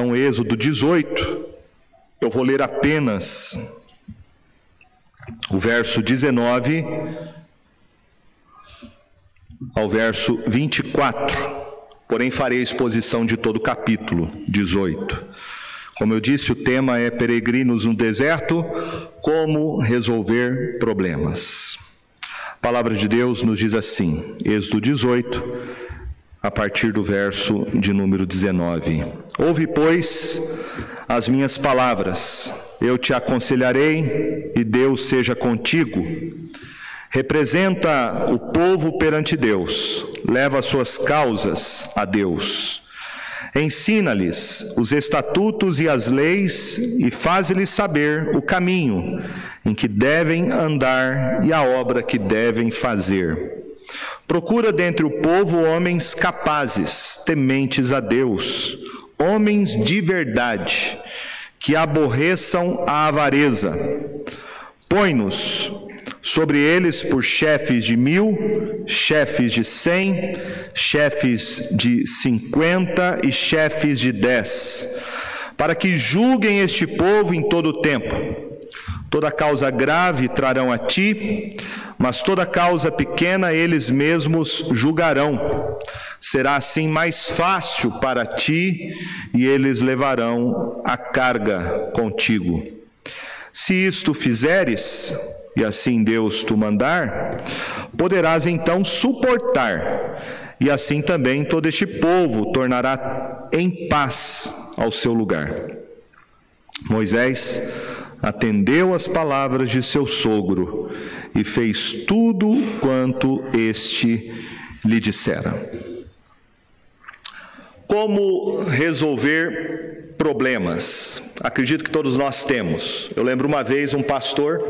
Então, Êxodo 18, eu vou ler apenas o verso 19 ao verso 24. Porém, farei a exposição de todo o capítulo 18. Como eu disse, o tema é Peregrinos no Deserto: Como resolver problemas. A palavra de Deus nos diz assim, Êxodo 18, a partir do verso de número 19: Ouve, pois, as minhas palavras, eu te aconselharei e Deus seja contigo. Representa o povo perante Deus, leva suas causas a Deus. Ensina-lhes os estatutos e as leis e faz-lhes saber o caminho em que devem andar e a obra que devem fazer. Procura dentre o povo homens capazes, tementes a Deus, homens de verdade, que aborreçam a avareza. Põe-nos sobre eles por chefes de mil, chefes de cem, chefes de cinquenta e chefes de dez, para que julguem este povo em todo o tempo. Toda causa grave trarão a ti, mas toda causa pequena eles mesmos julgarão. Será assim mais fácil para ti, e eles levarão a carga contigo. Se isto fizeres, e assim Deus tu mandar, poderás então suportar, e assim também todo este povo tornará em paz ao seu lugar. Moisés atendeu às palavras de seu sogro e fez tudo quanto este lhe dissera. Como resolver problemas? Acredito que todos nós temos. Eu lembro uma vez um pastor,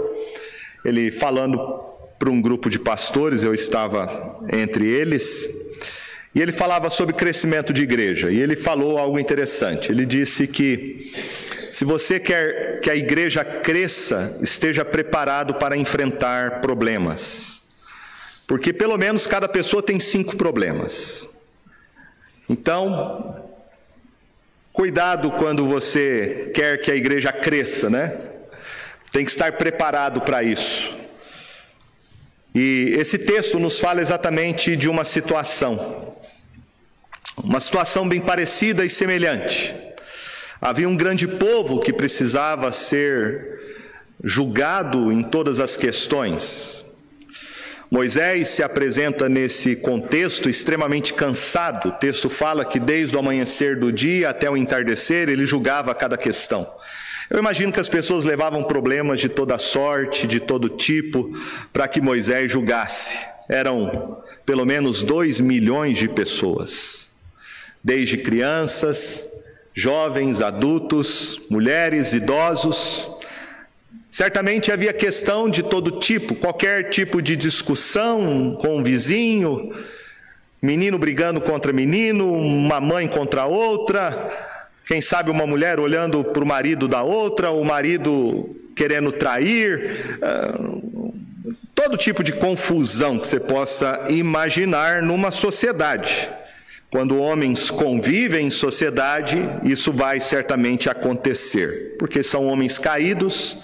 ele falando para um grupo de pastores, eu estava entre eles, e ele falava sobre crescimento de igreja, e ele falou algo interessante. Ele disse que se você quer que a igreja cresça, esteja preparado para enfrentar problemas. Porque pelo menos cada pessoa tem cinco problemas. Então, cuidado quando você quer que a igreja cresça, né? Tem que estar preparado para isso. E esse texto nos fala exatamente de uma situação, uma situação bem parecida e semelhante. Havia um grande povo que precisava ser julgado em todas as questões. Moisés se apresenta nesse contexto extremamente cansado. O texto fala que desde o amanhecer do dia até o entardecer ele julgava cada questão. Eu imagino que as pessoas levavam problemas de toda sorte, de todo tipo, para que Moisés julgasse. Eram pelo menos dois milhões de pessoas, desde crianças, jovens, adultos, mulheres, idosos. Certamente havia questão de todo tipo, qualquer tipo de discussão com um vizinho, menino brigando contra menino, uma mãe contra outra, quem sabe uma mulher olhando para o marido da outra, o marido querendo trair, uh, todo tipo de confusão que você possa imaginar numa sociedade. Quando homens convivem em sociedade, isso vai certamente acontecer, porque são homens caídos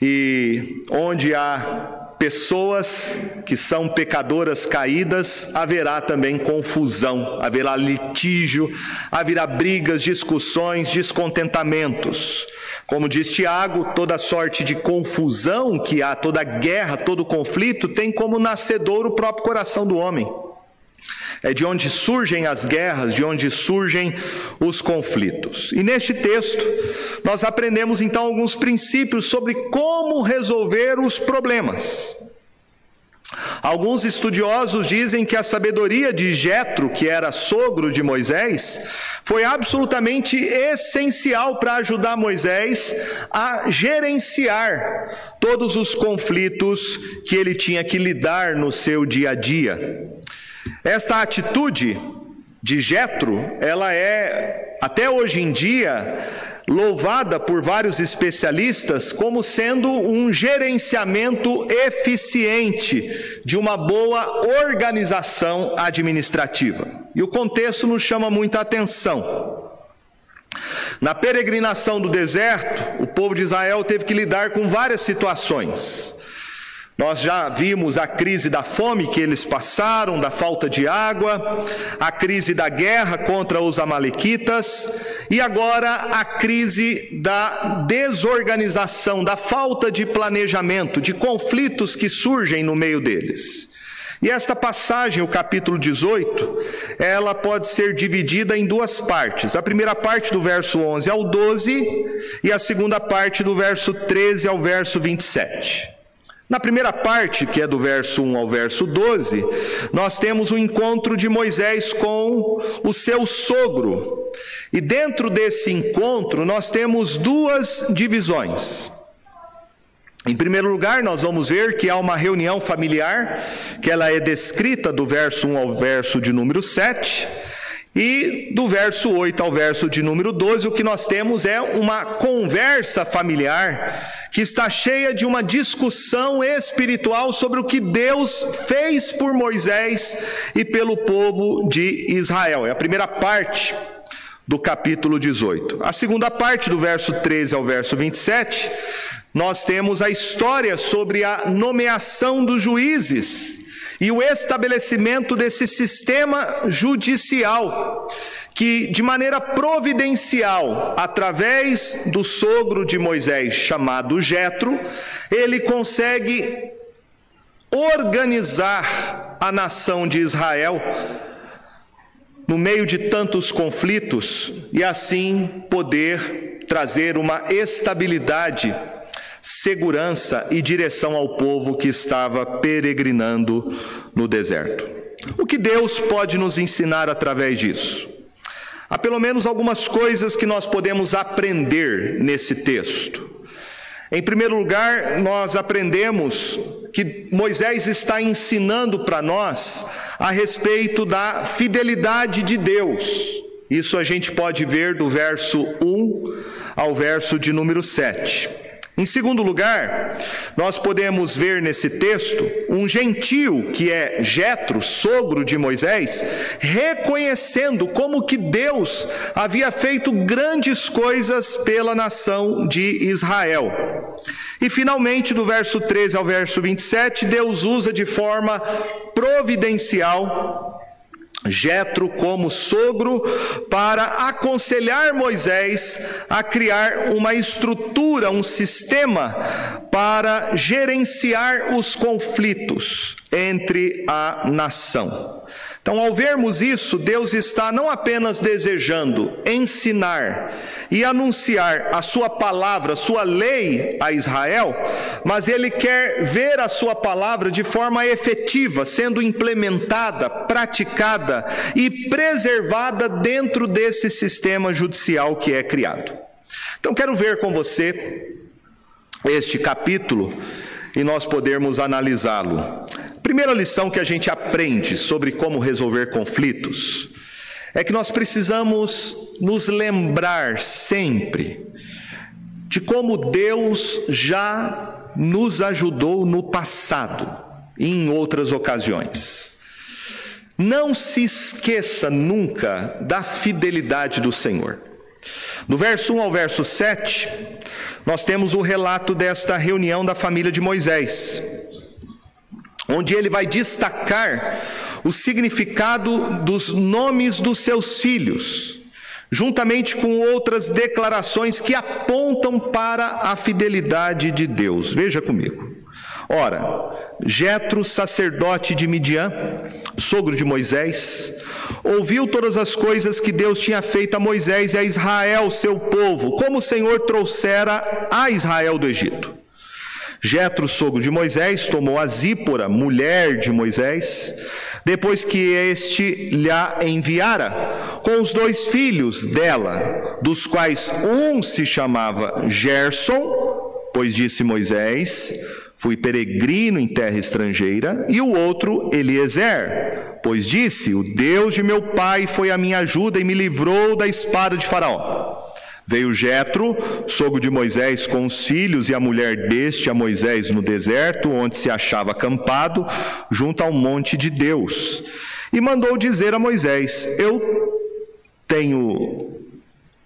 e onde há pessoas que são pecadoras caídas, haverá também confusão, haverá litígio, haverá brigas, discussões, descontentamentos. Como diz Tiago, toda sorte de confusão que há, toda guerra, todo conflito, tem como nascedor o próprio coração do homem é de onde surgem as guerras, de onde surgem os conflitos. E neste texto, nós aprendemos então alguns princípios sobre como resolver os problemas. Alguns estudiosos dizem que a sabedoria de Jetro, que era sogro de Moisés, foi absolutamente essencial para ajudar Moisés a gerenciar todos os conflitos que ele tinha que lidar no seu dia a dia. Esta atitude de Jetro, ela é até hoje em dia louvada por vários especialistas como sendo um gerenciamento eficiente de uma boa organização administrativa. E o contexto nos chama muita atenção. Na peregrinação do deserto, o povo de Israel teve que lidar com várias situações. Nós já vimos a crise da fome que eles passaram, da falta de água, a crise da guerra contra os Amalequitas e agora a crise da desorganização, da falta de planejamento, de conflitos que surgem no meio deles. E esta passagem, o capítulo 18, ela pode ser dividida em duas partes. A primeira parte do verso 11 ao 12 e a segunda parte do verso 13 ao verso 27. Na primeira parte, que é do verso 1 ao verso 12, nós temos o encontro de Moisés com o seu sogro. E dentro desse encontro, nós temos duas divisões. Em primeiro lugar, nós vamos ver que há uma reunião familiar, que ela é descrita do verso 1 ao verso de número 7. E do verso 8 ao verso de número 12, o que nós temos é uma conversa familiar que está cheia de uma discussão espiritual sobre o que Deus fez por Moisés e pelo povo de Israel. É a primeira parte do capítulo 18. A segunda parte, do verso 13 ao verso 27, nós temos a história sobre a nomeação dos juízes e o estabelecimento desse sistema judicial que de maneira providencial, através do sogro de Moisés chamado Jetro, ele consegue organizar a nação de Israel no meio de tantos conflitos e assim poder trazer uma estabilidade segurança e direção ao povo que estava peregrinando no deserto. O que Deus pode nos ensinar através disso? Há pelo menos algumas coisas que nós podemos aprender nesse texto. Em primeiro lugar, nós aprendemos que Moisés está ensinando para nós a respeito da fidelidade de Deus. Isso a gente pode ver do verso 1 ao verso de número 7. Em segundo lugar, nós podemos ver nesse texto um gentio que é Jetro, sogro de Moisés, reconhecendo como que Deus havia feito grandes coisas pela nação de Israel. E finalmente, do verso 13 ao verso 27, Deus usa de forma providencial Jetro como sogro para aconselhar Moisés a criar uma estrutura, um sistema para gerenciar os conflitos entre a nação. Então, ao vermos isso, Deus está não apenas desejando ensinar e anunciar a sua palavra, a sua lei a Israel, mas ele quer ver a sua palavra de forma efetiva, sendo implementada, praticada e preservada dentro desse sistema judicial que é criado. Então, quero ver com você este capítulo e nós podermos analisá-lo. Primeira lição que a gente aprende sobre como resolver conflitos é que nós precisamos nos lembrar sempre de como Deus já nos ajudou no passado e em outras ocasiões. Não se esqueça nunca da fidelidade do Senhor. Do verso 1 ao verso 7, nós temos o relato desta reunião da família de Moisés onde ele vai destacar o significado dos nomes dos seus filhos, juntamente com outras declarações que apontam para a fidelidade de Deus. Veja comigo. Ora, Jetro, sacerdote de Midian, sogro de Moisés, ouviu todas as coisas que Deus tinha feito a Moisés e a Israel, seu povo, como o Senhor trouxera a Israel do Egito. Jetro, sogro de Moisés, tomou a Zípora, mulher de Moisés, depois que este lhe enviara, com os dois filhos dela, dos quais um se chamava Gerson, pois disse Moisés: Fui peregrino em terra estrangeira, e o outro Eliezer, pois disse: O Deus de meu pai foi a minha ajuda e me livrou da espada de Faraó. Veio Jetro, sogro de Moisés, com os filhos e a mulher deste a Moisés no deserto, onde se achava acampado, junto ao monte de Deus. E mandou dizer a Moisés: Eu tenho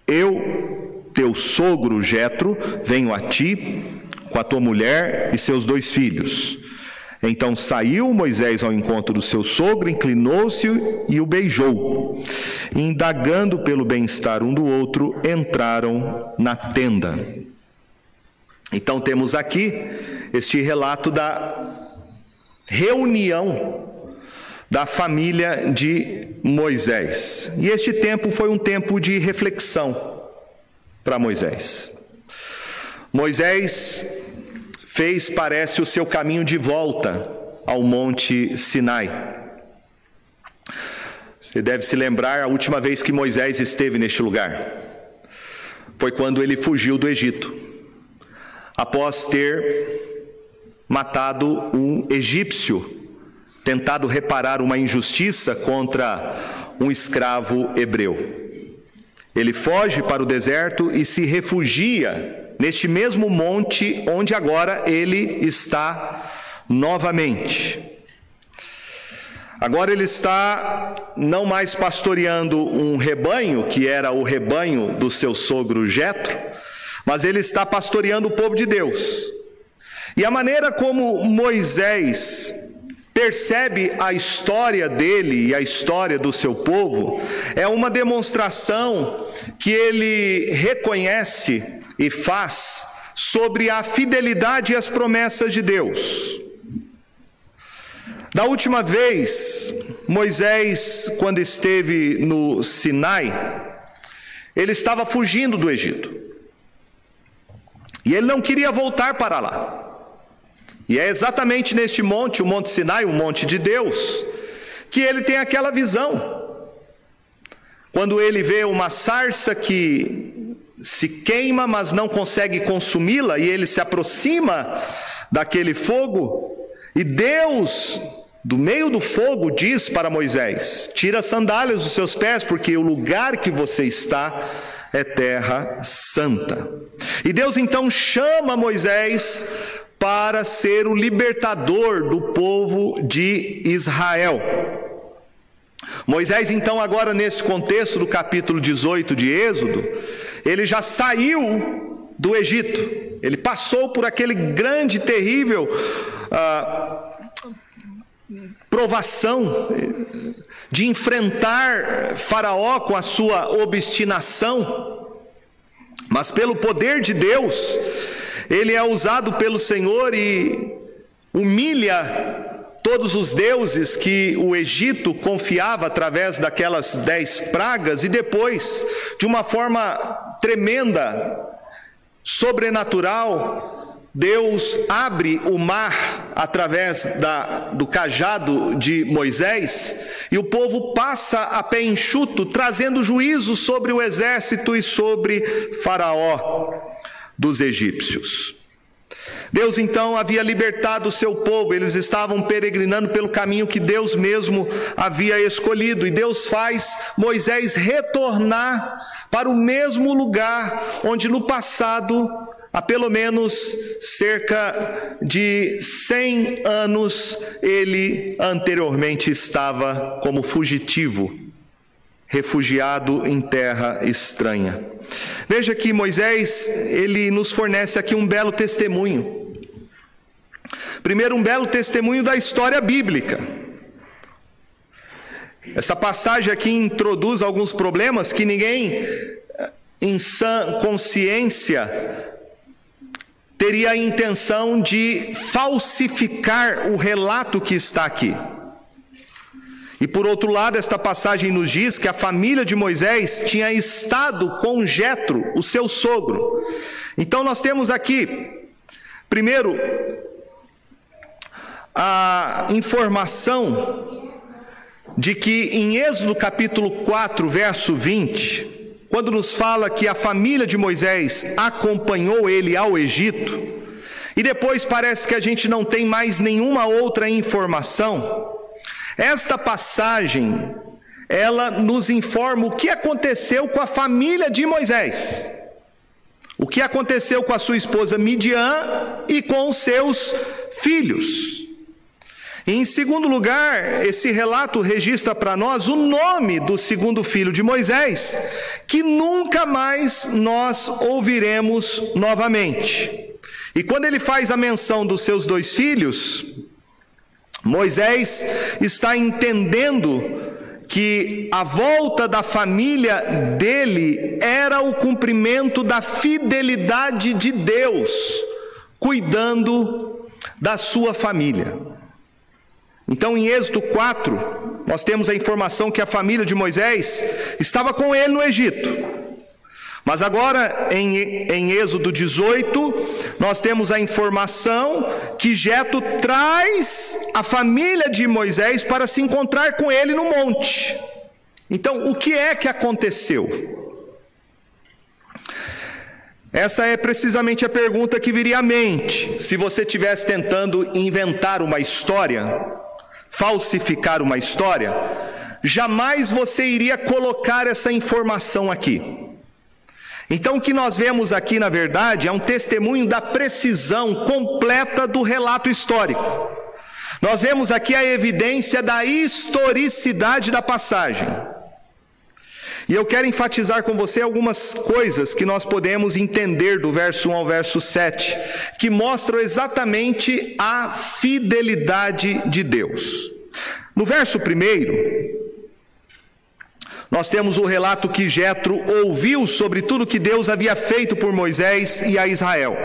eu teu sogro Jetro, venho a ti com a tua mulher e seus dois filhos. Então saiu Moisés ao encontro do seu sogro, inclinou-se e o beijou. E, indagando pelo bem-estar um do outro, entraram na tenda. Então temos aqui este relato da reunião da família de Moisés. E este tempo foi um tempo de reflexão para Moisés. Moisés fez, parece, o seu caminho de volta ao Monte Sinai. Você deve se lembrar a última vez que Moisés esteve neste lugar. Foi quando ele fugiu do Egito, após ter matado um egípcio, tentado reparar uma injustiça contra um escravo hebreu. Ele foge para o deserto e se refugia neste mesmo monte onde agora ele está novamente. Agora ele está não mais pastoreando um rebanho, que era o rebanho do seu sogro Jetro, mas ele está pastoreando o povo de Deus. E a maneira como Moisés percebe a história dele e a história do seu povo é uma demonstração que ele reconhece e faz sobre a fidelidade e as promessas de Deus. Da última vez, Moisés, quando esteve no Sinai, ele estava fugindo do Egito. E ele não queria voltar para lá. E é exatamente neste monte, o Monte Sinai, o monte de Deus, que ele tem aquela visão. Quando ele vê uma sarça que se queima, mas não consegue consumi-la, e ele se aproxima daquele fogo, e Deus, do meio do fogo, diz para Moisés: Tira as sandálias dos seus pés, porque o lugar que você está é terra santa. E Deus então chama Moisés para ser o libertador do povo de Israel. Moisés, então, agora nesse contexto do capítulo 18 de Êxodo, ele já saiu do Egito, ele passou por aquele grande, terrível ah, provação de enfrentar Faraó com a sua obstinação, mas pelo poder de Deus, ele é usado pelo Senhor e humilha todos os deuses que o Egito confiava através daquelas dez pragas, e depois, de uma forma tremenda, sobrenatural, Deus abre o mar através da, do cajado de Moisés e o povo passa a pé enxuto, trazendo juízo sobre o exército e sobre Faraó dos egípcios. Deus então havia libertado o seu povo, eles estavam peregrinando pelo caminho que Deus mesmo havia escolhido, e Deus faz Moisés retornar para o mesmo lugar onde no passado, há pelo menos cerca de 100 anos, ele anteriormente estava como fugitivo, refugiado em terra estranha. Veja que Moisés, ele nos fornece aqui um belo testemunho. Primeiro, um belo testemunho da história bíblica. Essa passagem aqui introduz alguns problemas que ninguém, em sã consciência, teria a intenção de falsificar o relato que está aqui. E por outro lado, esta passagem nos diz que a família de Moisés tinha estado com Jetro, o seu sogro. Então nós temos aqui, primeiro, a informação de que em Êxodo capítulo 4, verso 20, quando nos fala que a família de Moisés acompanhou ele ao Egito, e depois parece que a gente não tem mais nenhuma outra informação, esta passagem ela nos informa o que aconteceu com a família de Moisés. O que aconteceu com a sua esposa Midian e com os seus filhos. Em segundo lugar, esse relato registra para nós o nome do segundo filho de Moisés, que nunca mais nós ouviremos novamente. E quando ele faz a menção dos seus dois filhos, Moisés está entendendo que a volta da família dele era o cumprimento da fidelidade de Deus, cuidando da sua família. Então, em Êxodo 4, nós temos a informação que a família de Moisés estava com ele no Egito. Mas agora, em, em Êxodo 18, nós temos a informação que Jeto traz a família de Moisés para se encontrar com ele no monte. Então, o que é que aconteceu? Essa é precisamente a pergunta que viria à mente se você estivesse tentando inventar uma história, falsificar uma história, jamais você iria colocar essa informação aqui. Então, o que nós vemos aqui, na verdade, é um testemunho da precisão completa do relato histórico. Nós vemos aqui a evidência da historicidade da passagem. E eu quero enfatizar com você algumas coisas que nós podemos entender do verso 1 ao verso 7, que mostram exatamente a fidelidade de Deus. No verso 1, nós temos o relato que Jetro ouviu sobre tudo que Deus havia feito por Moisés e a Israel.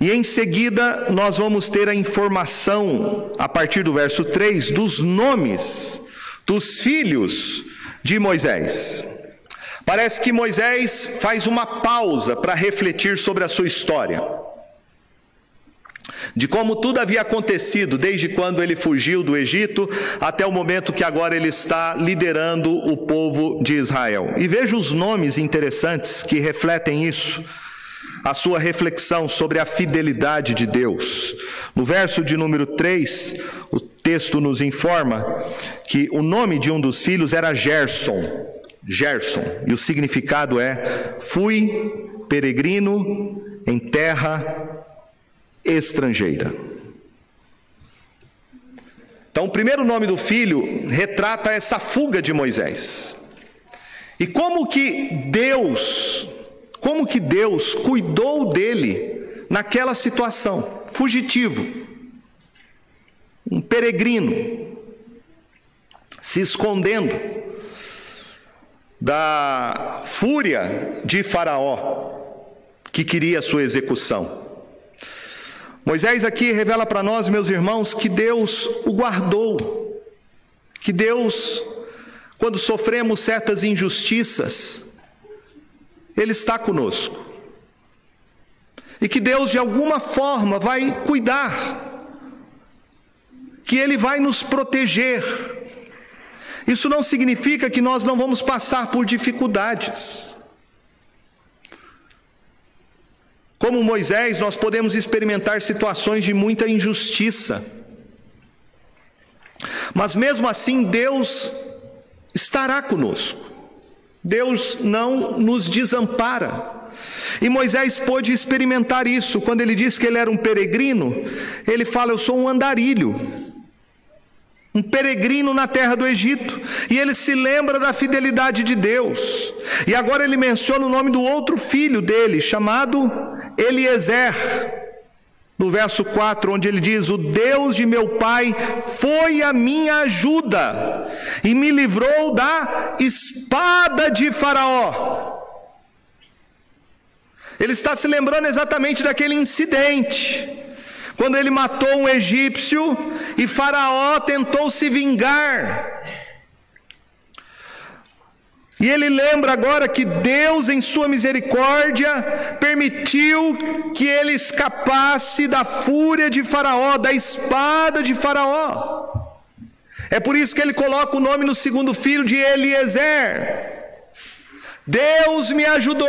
E em seguida nós vamos ter a informação, a partir do verso 3, dos nomes dos filhos de Moisés. Parece que Moisés faz uma pausa para refletir sobre a sua história de como tudo havia acontecido desde quando ele fugiu do Egito até o momento que agora ele está liderando o povo de Israel. E veja os nomes interessantes que refletem isso. A sua reflexão sobre a fidelidade de Deus. No verso de número 3, o texto nos informa que o nome de um dos filhos era Gerson. Gerson, e o significado é: fui peregrino em terra estrangeira. Então, o primeiro nome do filho retrata essa fuga de Moisés. E como que Deus, como que Deus cuidou dele naquela situação, fugitivo, um peregrino, se escondendo da fúria de Faraó, que queria a sua execução. Moisés aqui revela para nós, meus irmãos, que Deus o guardou, que Deus, quando sofremos certas injustiças, Ele está conosco, e que Deus de alguma forma vai cuidar, que Ele vai nos proteger. Isso não significa que nós não vamos passar por dificuldades. Como Moisés, nós podemos experimentar situações de muita injustiça. Mas mesmo assim, Deus estará conosco. Deus não nos desampara. E Moisés pôde experimentar isso. Quando ele diz que ele era um peregrino, ele fala: Eu sou um andarilho um peregrino na terra do Egito, e ele se lembra da fidelidade de Deus. E agora ele menciona o nome do outro filho dele, chamado Eliezer, no verso 4, onde ele diz: O Deus de meu pai foi a minha ajuda e me livrou da espada de Faraó. Ele está se lembrando exatamente daquele incidente quando ele matou um egípcio e Faraó tentou se vingar. E ele lembra agora que Deus, em sua misericórdia, permitiu que ele escapasse da fúria de Faraó, da espada de Faraó. É por isso que ele coloca o nome no segundo filho de Eliezer. Deus me ajudou.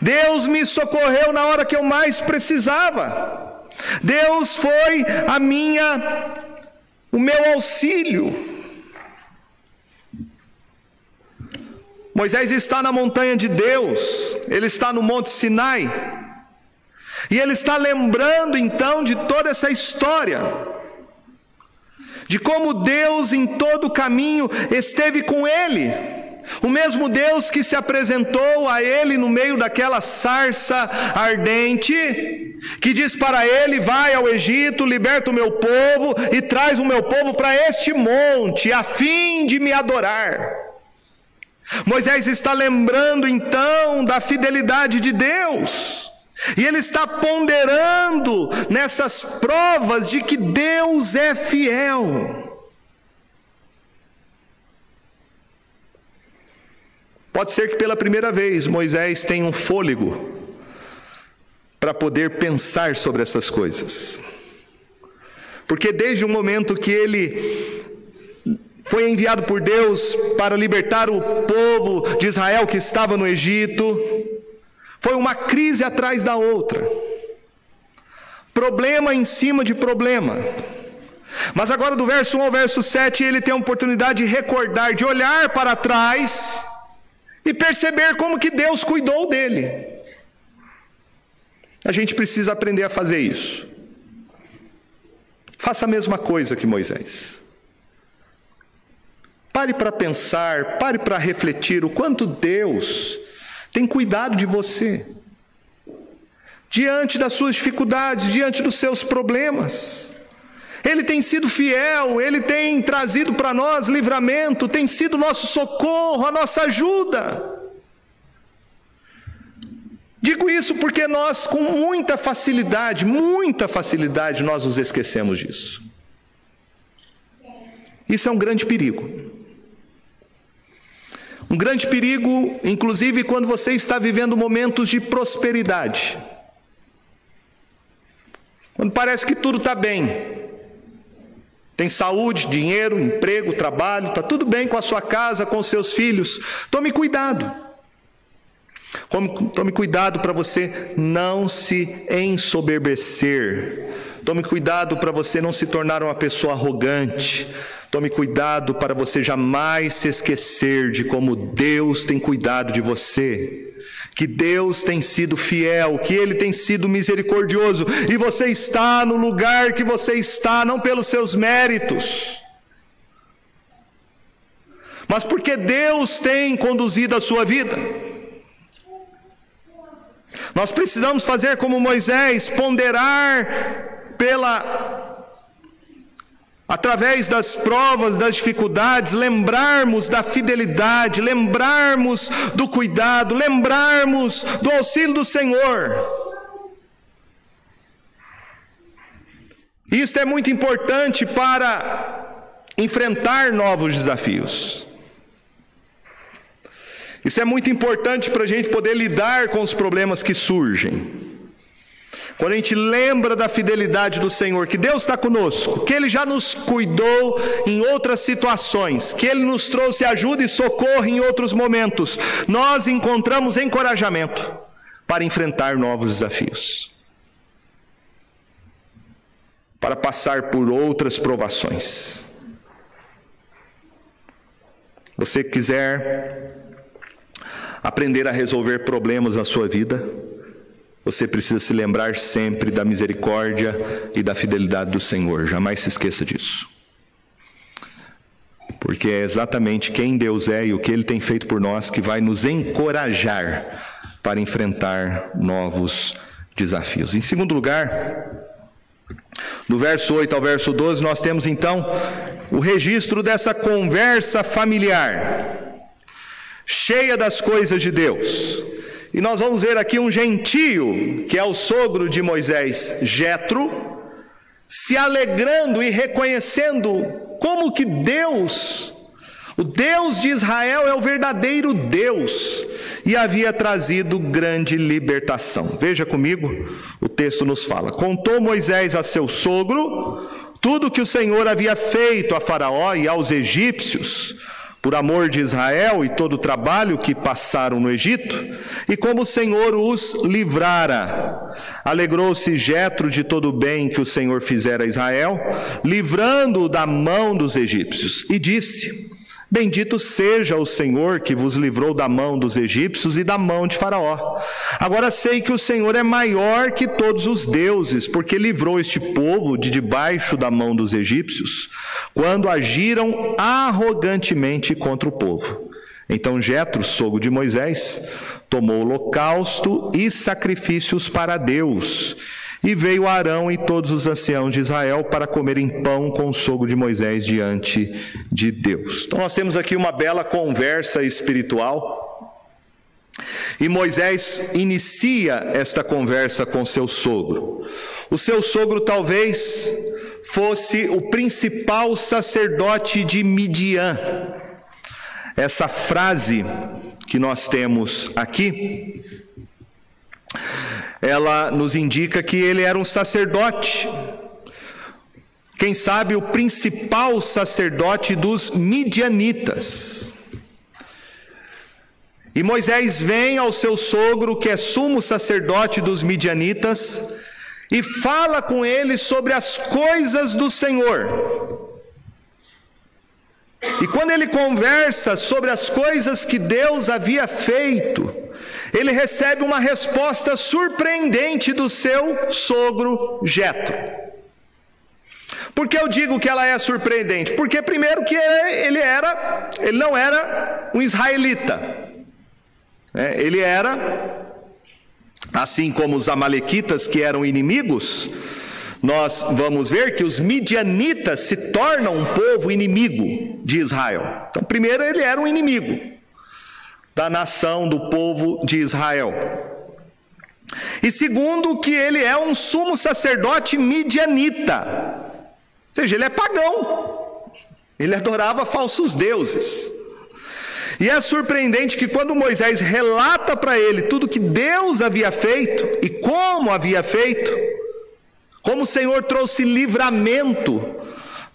Deus me socorreu na hora que eu mais precisava. Deus foi a minha o meu auxílio. Moisés está na montanha de Deus, ele está no Monte Sinai. E ele está lembrando então de toda essa história, de como Deus em todo o caminho esteve com ele. O mesmo Deus que se apresentou a ele no meio daquela sarça ardente, que diz para ele: Vai ao Egito, liberta o meu povo e traz o meu povo para este monte, a fim de me adorar. Moisés está lembrando então da fidelidade de Deus. E ele está ponderando nessas provas de que Deus é fiel. Pode ser que pela primeira vez Moisés tenha um fôlego para poder pensar sobre essas coisas. Porque desde o momento que ele foi enviado por Deus para libertar o povo de Israel que estava no Egito, foi uma crise atrás da outra, problema em cima de problema. Mas agora, do verso 1 ao verso 7, ele tem a oportunidade de recordar, de olhar para trás e perceber como que Deus cuidou dele. A gente precisa aprender a fazer isso. Faça a mesma coisa que Moisés. Pare para pensar, pare para refletir o quanto Deus tem cuidado de você. Diante das suas dificuldades, diante dos seus problemas. Ele tem sido fiel, ele tem trazido para nós livramento, tem sido nosso socorro, a nossa ajuda. Digo isso porque nós, com muita facilidade, muita facilidade, nós nos esquecemos disso. Isso é um grande perigo. Um grande perigo, inclusive, quando você está vivendo momentos de prosperidade. Quando parece que tudo está bem. Tem saúde, dinheiro, emprego, trabalho, está tudo bem com a sua casa, com os seus filhos. Tome cuidado. Tome cuidado para você não se ensoberbecer. Tome cuidado para você não se tornar uma pessoa arrogante. Tome cuidado para você jamais se esquecer de como Deus tem cuidado de você. Que Deus tem sido fiel, que Ele tem sido misericordioso, e você está no lugar que você está, não pelos seus méritos, mas porque Deus tem conduzido a sua vida. Nós precisamos fazer como Moisés, ponderar pela através das provas, das dificuldades, lembrarmos da fidelidade, lembrarmos do cuidado, lembrarmos do auxílio do Senhor. Isto é muito importante para enfrentar novos desafios. Isso é muito importante para a gente poder lidar com os problemas que surgem. Quando a gente lembra da fidelidade do Senhor, que Deus está conosco, que Ele já nos cuidou em outras situações, que Ele nos trouxe ajuda e socorro em outros momentos, nós encontramos encorajamento para enfrentar novos desafios, para passar por outras provações. Você quiser aprender a resolver problemas na sua vida, você precisa se lembrar sempre da misericórdia e da fidelidade do Senhor, jamais se esqueça disso. Porque é exatamente quem Deus é e o que Ele tem feito por nós que vai nos encorajar para enfrentar novos desafios. Em segundo lugar, do verso 8 ao verso 12, nós temos então o registro dessa conversa familiar, cheia das coisas de Deus. E nós vamos ver aqui um gentio, que é o sogro de Moisés, Jetro, se alegrando e reconhecendo como que Deus, o Deus de Israel é o verdadeiro Deus e havia trazido grande libertação. Veja comigo, o texto nos fala: Contou Moisés a seu sogro tudo que o Senhor havia feito a Faraó e aos egípcios por amor de Israel e todo o trabalho que passaram no Egito, e como o Senhor os livrara. Alegrou-se Jetro de todo o bem que o Senhor fizera a Israel, livrando-o da mão dos egípcios, e disse: Bendito seja o Senhor que vos livrou da mão dos egípcios e da mão de Faraó. Agora sei que o Senhor é maior que todos os deuses, porque livrou este povo de debaixo da mão dos egípcios, quando agiram arrogantemente contra o povo. Então Jetro, sogro de Moisés, tomou holocausto e sacrifícios para Deus e veio Arão e todos os anciãos de Israel para comerem pão com o sogro de Moisés diante de Deus. Então nós temos aqui uma bela conversa espiritual. E Moisés inicia esta conversa com seu sogro. O seu sogro talvez fosse o principal sacerdote de Midian. Essa frase que nós temos aqui ela nos indica que ele era um sacerdote. Quem sabe o principal sacerdote dos midianitas. E Moisés vem ao seu sogro, que é sumo sacerdote dos midianitas, e fala com ele sobre as coisas do Senhor. E quando ele conversa sobre as coisas que Deus havia feito, ele recebe uma resposta surpreendente do seu sogro Jetro. Por que eu digo que ela é surpreendente? Porque primeiro que ele era, ele não era um israelita. É, ele era, assim como os amalequitas que eram inimigos, nós vamos ver que os midianitas se tornam um povo inimigo de Israel. Então, primeiro ele era um inimigo da nação, do povo de Israel. E segundo, que ele é um sumo sacerdote midianita, ou seja, ele é pagão, ele adorava falsos deuses. E é surpreendente que quando Moisés relata para ele tudo que Deus havia feito e como havia feito, como o Senhor trouxe livramento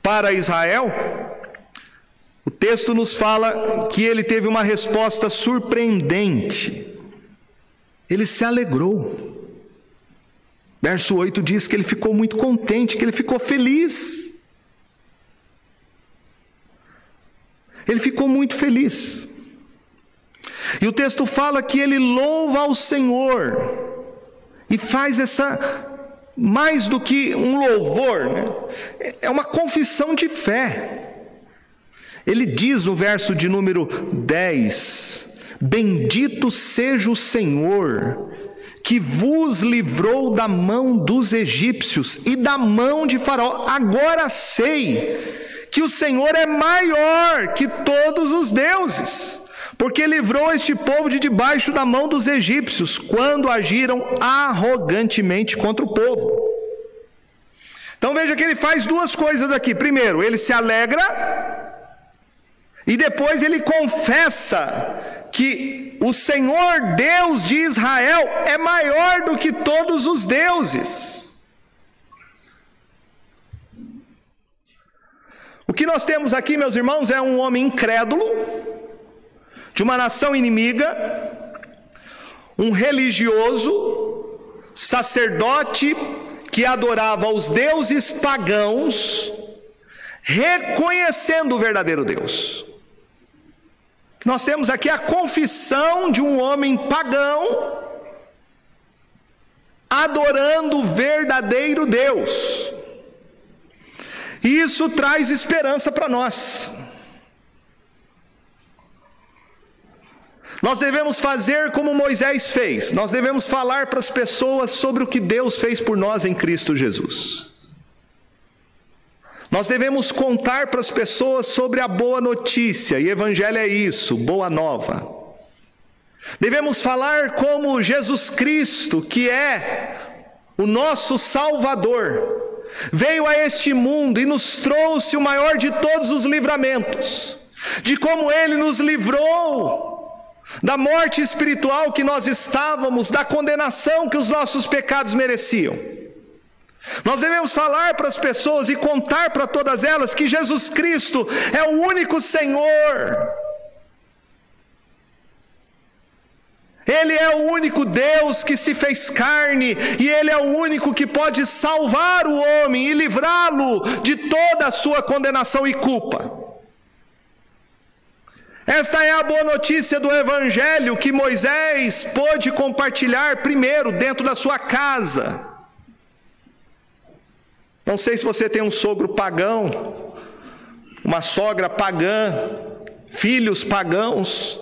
para Israel, o texto nos fala que ele teve uma resposta surpreendente. Ele se alegrou. Verso 8 diz que ele ficou muito contente, que ele ficou feliz. Ele ficou muito feliz. E o texto fala que ele louva ao Senhor e faz essa mais do que um louvor, né? é uma confissão de fé. Ele diz no verso de número 10: Bendito seja o Senhor, que vos livrou da mão dos egípcios e da mão de Faraó. Agora sei que o Senhor é maior que todos os deuses, porque livrou este povo de debaixo da mão dos egípcios, quando agiram arrogantemente contra o povo. Então veja que ele faz duas coisas aqui. Primeiro, ele se alegra e depois ele confessa que o Senhor Deus de Israel é maior do que todos os deuses. O que nós temos aqui, meus irmãos, é um homem incrédulo, de uma nação inimiga, um religioso, sacerdote que adorava os deuses pagãos, reconhecendo o verdadeiro Deus. Nós temos aqui a confissão de um homem pagão adorando o verdadeiro Deus. E isso traz esperança para nós. Nós devemos fazer como Moisés fez, nós devemos falar para as pessoas sobre o que Deus fez por nós em Cristo Jesus. Nós devemos contar para as pessoas sobre a boa notícia, e Evangelho é isso, boa nova. Devemos falar como Jesus Cristo, que é o nosso Salvador, veio a este mundo e nos trouxe o maior de todos os livramentos, de como ele nos livrou da morte espiritual que nós estávamos, da condenação que os nossos pecados mereciam. Nós devemos falar para as pessoas e contar para todas elas que Jesus Cristo é o único Senhor. Ele é o único Deus que se fez carne e Ele é o único que pode salvar o homem e livrá-lo de toda a sua condenação e culpa. Esta é a boa notícia do Evangelho que Moisés pôde compartilhar primeiro dentro da sua casa. Não sei se você tem um sogro pagão, uma sogra pagã, filhos pagãos.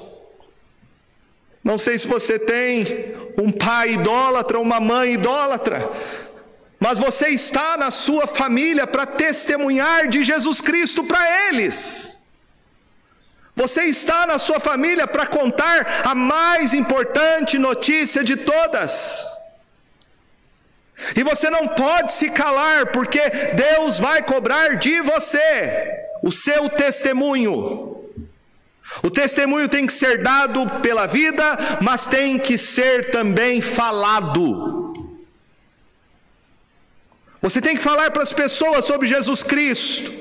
Não sei se você tem um pai idólatra, uma mãe idólatra, mas você está na sua família para testemunhar de Jesus Cristo para eles. Você está na sua família para contar a mais importante notícia de todas. E você não pode se calar, porque Deus vai cobrar de você o seu testemunho. O testemunho tem que ser dado pela vida, mas tem que ser também falado. Você tem que falar para as pessoas sobre Jesus Cristo.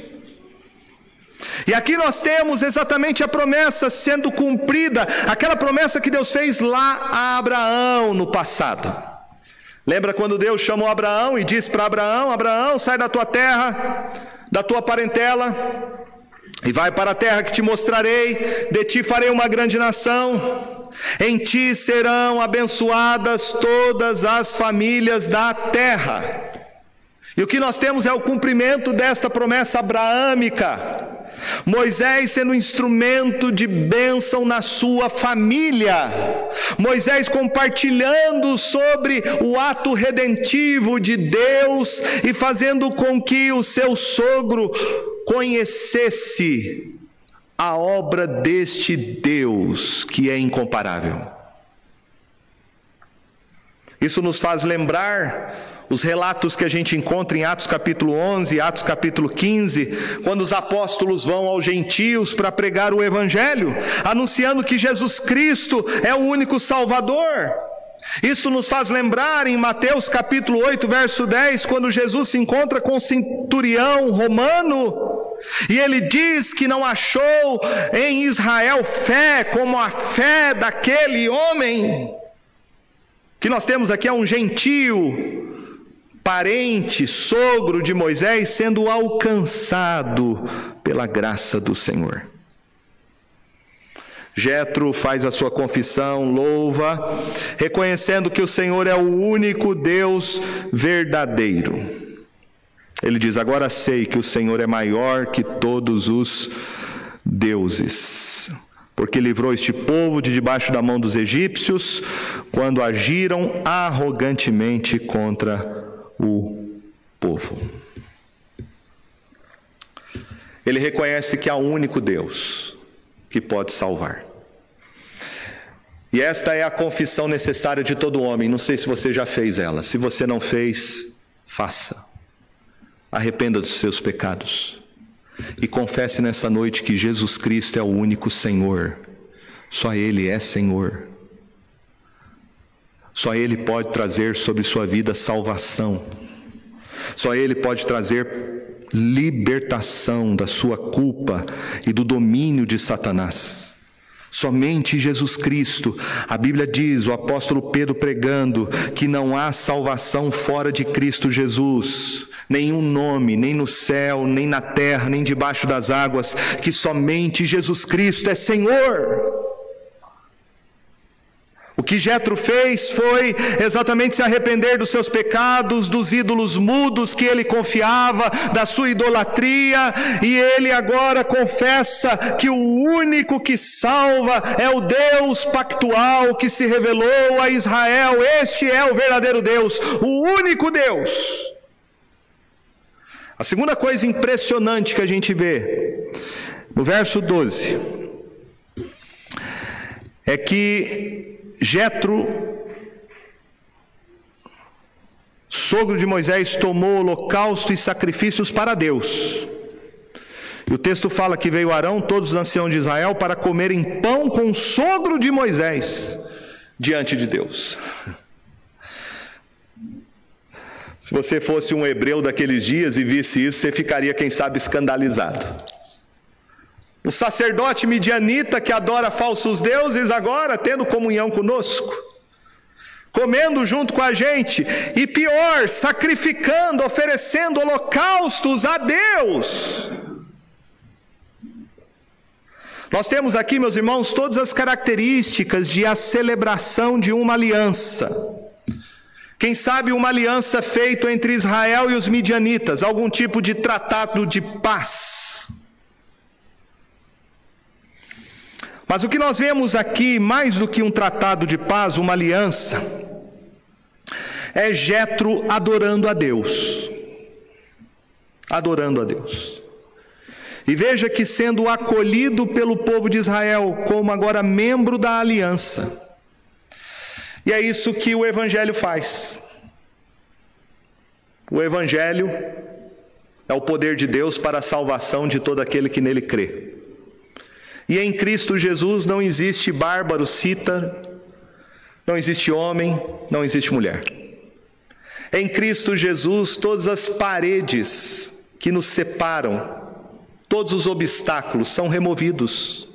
E aqui nós temos exatamente a promessa sendo cumprida, aquela promessa que Deus fez lá a Abraão no passado. Lembra quando Deus chamou Abraão e disse para Abraão: Abraão, sai da tua terra, da tua parentela, e vai para a terra que te mostrarei, de ti farei uma grande nação, em ti serão abençoadas todas as famílias da terra. E o que nós temos é o cumprimento desta promessa abraâmica. Moisés sendo instrumento de bênção na sua família, Moisés compartilhando sobre o ato redentivo de Deus e fazendo com que o seu sogro conhecesse a obra deste Deus que é incomparável. Isso nos faz lembrar os relatos que a gente encontra em Atos capítulo 11, Atos capítulo 15, quando os apóstolos vão aos gentios para pregar o evangelho, anunciando que Jesus Cristo é o único Salvador. Isso nos faz lembrar em Mateus capítulo 8, verso 10, quando Jesus se encontra com o centurião romano, e ele diz que não achou em Israel fé como a fé daquele homem. Que nós temos aqui é um gentio, parente, sogro de Moisés, sendo alcançado pela graça do Senhor. Jetro faz a sua confissão, louva, reconhecendo que o Senhor é o único Deus verdadeiro. Ele diz: Agora sei que o Senhor é maior que todos os deuses, porque livrou este povo de debaixo da mão dos egípcios, quando agiram arrogantemente contra o povo. Ele reconhece que há um único Deus que pode salvar. E esta é a confissão necessária de todo homem. Não sei se você já fez ela. Se você não fez, faça. Arrependa dos seus pecados. E confesse nessa noite que Jesus Cristo é o único Senhor. Só Ele é Senhor. Só Ele pode trazer sobre sua vida salvação. Só Ele pode trazer libertação da sua culpa e do domínio de Satanás. Somente Jesus Cristo. A Bíblia diz, o apóstolo Pedro pregando, que não há salvação fora de Cristo Jesus. Nenhum nome, nem no céu, nem na terra, nem debaixo das águas, que somente Jesus Cristo é Senhor. Que Jetro fez foi exatamente se arrepender dos seus pecados, dos ídolos mudos que ele confiava, da sua idolatria, e ele agora confessa que o único que salva é o Deus pactual que se revelou a Israel. Este é o verdadeiro Deus, o único Deus. A segunda coisa impressionante que a gente vê no verso 12 é que Jetro, sogro de Moisés, tomou holocausto e sacrifícios para Deus. E o texto fala que veio Arão, todos os anciãos de Israel, para comerem pão com o sogro de Moisés diante de Deus. Se você fosse um hebreu daqueles dias e visse isso, você ficaria, quem sabe, escandalizado. O sacerdote midianita que adora falsos deuses agora tendo comunhão conosco, comendo junto com a gente, e pior, sacrificando, oferecendo holocaustos a Deus. Nós temos aqui, meus irmãos, todas as características de a celebração de uma aliança. Quem sabe uma aliança feita entre Israel e os midianitas, algum tipo de tratado de paz. Mas o que nós vemos aqui, mais do que um tratado de paz, uma aliança, é Jetro adorando a Deus. Adorando a Deus. E veja que sendo acolhido pelo povo de Israel como agora membro da aliança. E é isso que o evangelho faz. O evangelho é o poder de Deus para a salvação de todo aquele que nele crê. E em Cristo Jesus não existe bárbaro, cita, não existe homem, não existe mulher. Em Cristo Jesus, todas as paredes que nos separam, todos os obstáculos são removidos.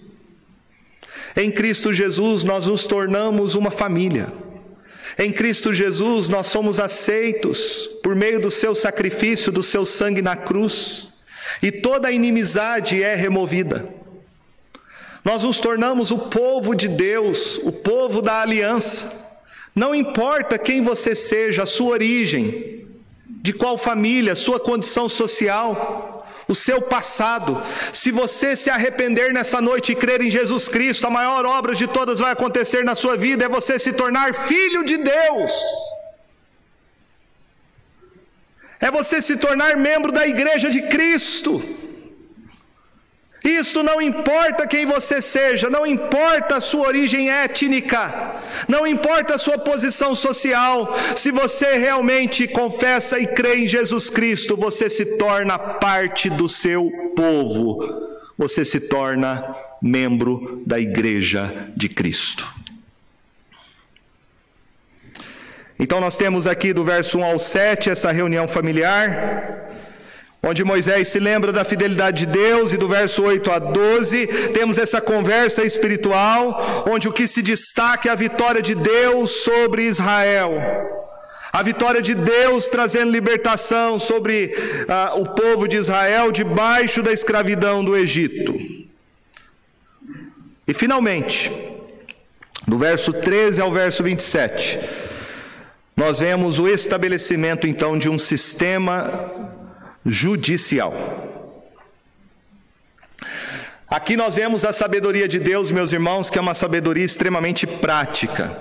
Em Cristo Jesus, nós nos tornamos uma família. Em Cristo Jesus, nós somos aceitos por meio do seu sacrifício, do seu sangue na cruz, e toda inimizade é removida. Nós nos tornamos o povo de Deus, o povo da aliança. Não importa quem você seja, a sua origem, de qual família, sua condição social, o seu passado. Se você se arrepender nessa noite e crer em Jesus Cristo, a maior obra de todas vai acontecer na sua vida, é você se tornar filho de Deus. É você se tornar membro da igreja de Cristo. Isso não importa quem você seja, não importa a sua origem étnica, não importa a sua posição social, se você realmente confessa e crê em Jesus Cristo, você se torna parte do seu povo, você se torna membro da igreja de Cristo. Então, nós temos aqui do verso 1 ao 7 essa reunião familiar onde Moisés se lembra da fidelidade de Deus, e do verso 8 a 12, temos essa conversa espiritual, onde o que se destaca é a vitória de Deus sobre Israel. A vitória de Deus trazendo libertação sobre ah, o povo de Israel debaixo da escravidão do Egito. E finalmente, do verso 13 ao verso 27, nós vemos o estabelecimento então de um sistema judicial. Aqui nós vemos a sabedoria de Deus, meus irmãos, que é uma sabedoria extremamente prática.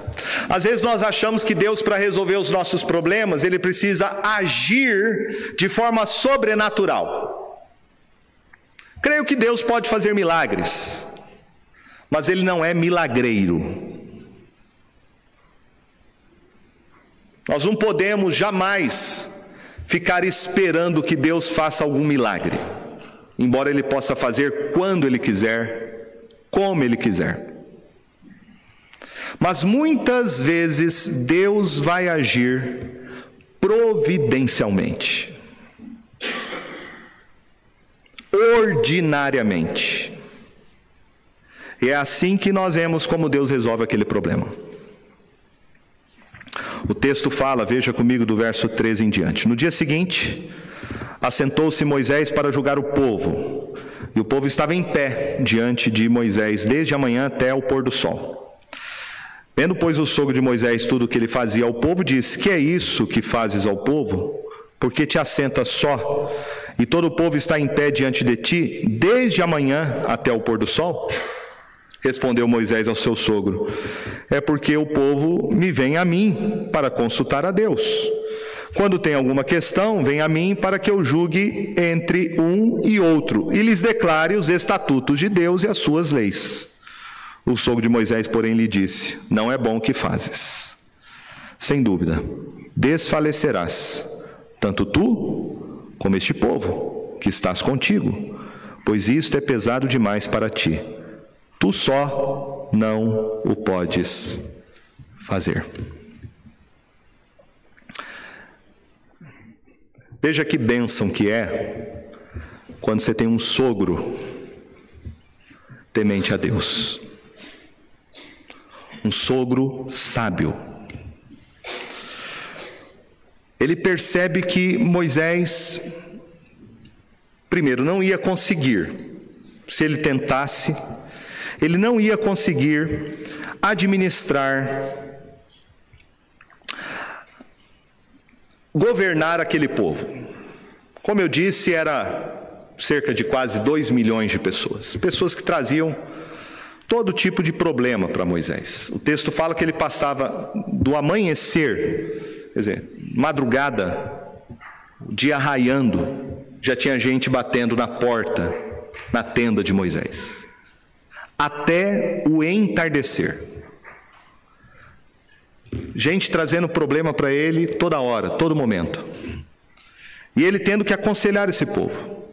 Às vezes nós achamos que Deus, para resolver os nossos problemas, ele precisa agir de forma sobrenatural. Creio que Deus pode fazer milagres, mas ele não é milagreiro. Nós não podemos jamais ficar esperando que Deus faça algum milagre, embora Ele possa fazer quando Ele quiser, como Ele quiser. Mas muitas vezes Deus vai agir providencialmente, ordinariamente. E é assim que nós vemos como Deus resolve aquele problema. O texto fala, veja comigo do verso 13 em diante. No dia seguinte, assentou-se Moisés para julgar o povo, e o povo estava em pé diante de Moisés, desde a manhã até o pôr do sol. Vendo, pois, o sogro de Moisés tudo o que ele fazia ao povo, disse: Que é isso que fazes ao povo? Porque te assentas só, e todo o povo está em pé diante de ti, desde a manhã até o pôr do sol? Respondeu Moisés ao seu sogro: É porque o povo me vem a mim para consultar a Deus. Quando tem alguma questão, vem a mim para que eu julgue entre um e outro e lhes declare os estatutos de Deus e as suas leis. O sogro de Moisés, porém, lhe disse: Não é bom o que fazes. Sem dúvida, desfalecerás, tanto tu como este povo que estás contigo, pois isto é pesado demais para ti. Tu só não o podes fazer. Veja que bênção que é quando você tem um sogro temente a Deus. Um sogro sábio. Ele percebe que Moisés, primeiro, não ia conseguir, se ele tentasse, ele não ia conseguir administrar, governar aquele povo. Como eu disse, era cerca de quase 2 milhões de pessoas, pessoas que traziam todo tipo de problema para Moisés. O texto fala que ele passava do amanhecer, quer dizer, madrugada, o dia raiando, já tinha gente batendo na porta, na tenda de Moisés, até o entardecer. Gente trazendo problema para ele toda hora, todo momento. E ele tendo que aconselhar esse povo.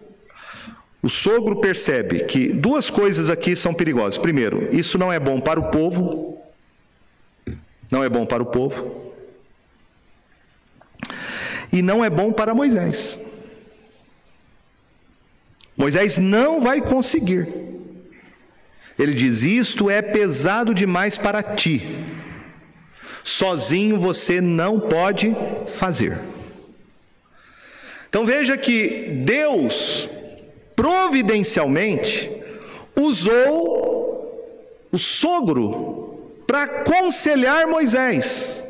O sogro percebe que duas coisas aqui são perigosas. Primeiro, isso não é bom para o povo. Não é bom para o povo. E não é bom para Moisés. Moisés não vai conseguir. Ele diz: Isto é pesado demais para ti. Sozinho você não pode fazer. Então veja que Deus providencialmente usou o sogro para aconselhar Moisés.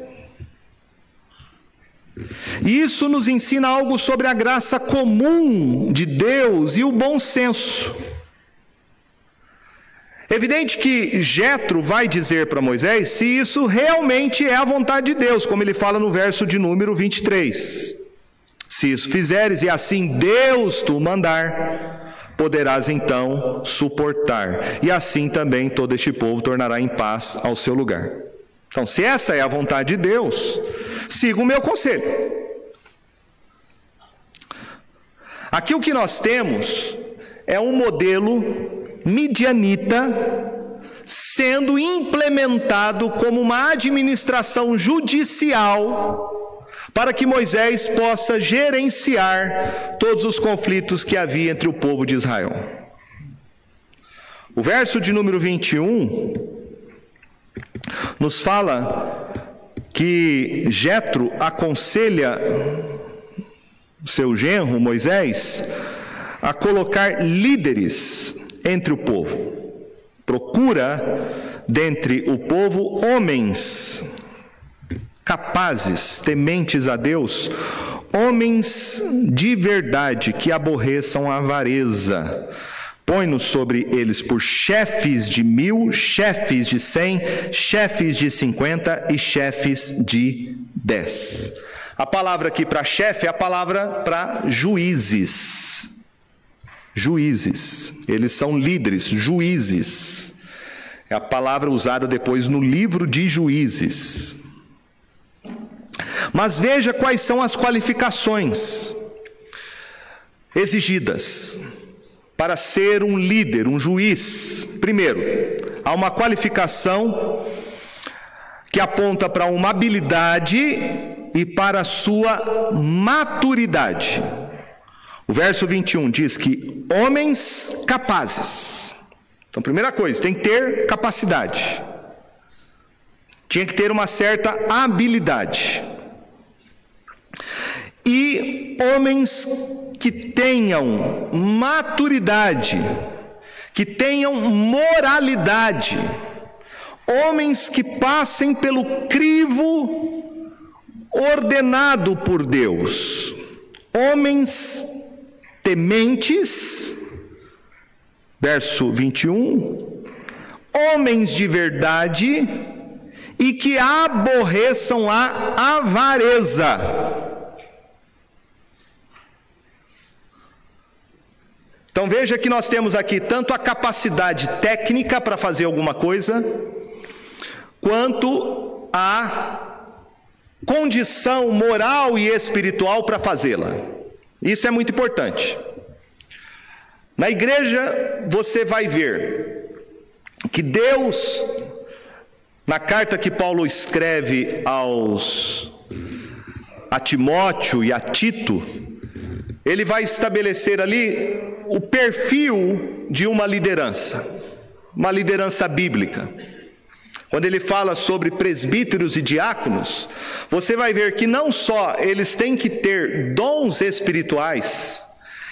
E isso nos ensina algo sobre a graça comum de Deus e o bom senso. Evidente que Jetro vai dizer para Moisés se isso realmente é a vontade de Deus, como ele fala no verso de número 23. Se isso fizeres e assim Deus tu mandar, poderás então suportar. E assim também todo este povo tornará em paz ao seu lugar. Então, se essa é a vontade de Deus, siga o meu conselho. Aqui o que nós temos é um modelo midianita sendo implementado como uma administração judicial para que Moisés possa gerenciar todos os conflitos que havia entre o povo de Israel. O verso de número 21 nos fala que Jetro aconselha seu genro Moisés a colocar líderes entre o povo. Procura dentre o povo homens capazes, tementes a Deus, homens de verdade que aborreçam a avareza. Põe-nos sobre eles por chefes de mil, chefes de cem, chefes de cinquenta e chefes de dez. A palavra aqui para chefe é a palavra para juízes. Juízes, eles são líderes, juízes. É a palavra usada depois no livro de Juízes. Mas veja quais são as qualificações exigidas para ser um líder, um juiz. Primeiro, há uma qualificação que aponta para uma habilidade e para a sua maturidade. O verso 21 diz que homens capazes. Então, primeira coisa, tem que ter capacidade. Tinha que ter uma certa habilidade e homens que tenham maturidade, que tenham moralidade, homens que passem pelo crivo ordenado por Deus, homens tementes, verso 21, homens de verdade e que aborreçam a avareza. Então veja que nós temos aqui tanto a capacidade técnica para fazer alguma coisa, quanto a condição moral e espiritual para fazê-la. Isso é muito importante. Na igreja você vai ver que Deus, na carta que Paulo escreve aos a Timóteo e a Tito, ele vai estabelecer ali o perfil de uma liderança, uma liderança bíblica. Quando ele fala sobre presbíteros e diáconos, você vai ver que não só eles têm que ter dons espirituais,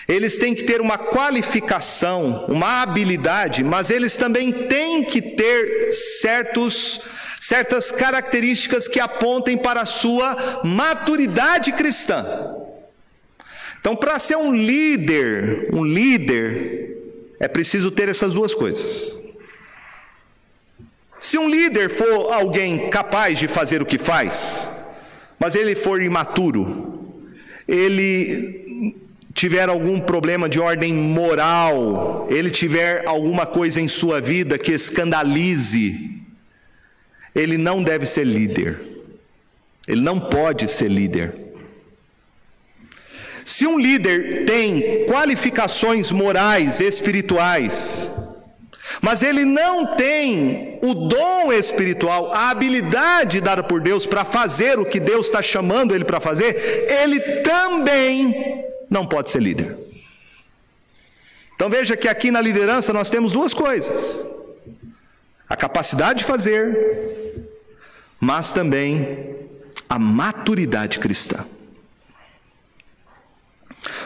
eles têm que ter uma qualificação, uma habilidade, mas eles também têm que ter certos, certas características que apontem para a sua maturidade cristã. Então, para ser um líder, um líder, é preciso ter essas duas coisas. Se um líder for alguém capaz de fazer o que faz, mas ele for imaturo, ele tiver algum problema de ordem moral, ele tiver alguma coisa em sua vida que escandalize, ele não deve ser líder. Ele não pode ser líder. Se um líder tem qualificações morais, espirituais, mas ele não tem o dom espiritual, a habilidade dada por Deus para fazer o que Deus está chamando ele para fazer, ele também não pode ser líder. Então veja que aqui na liderança nós temos duas coisas: a capacidade de fazer, mas também a maturidade cristã.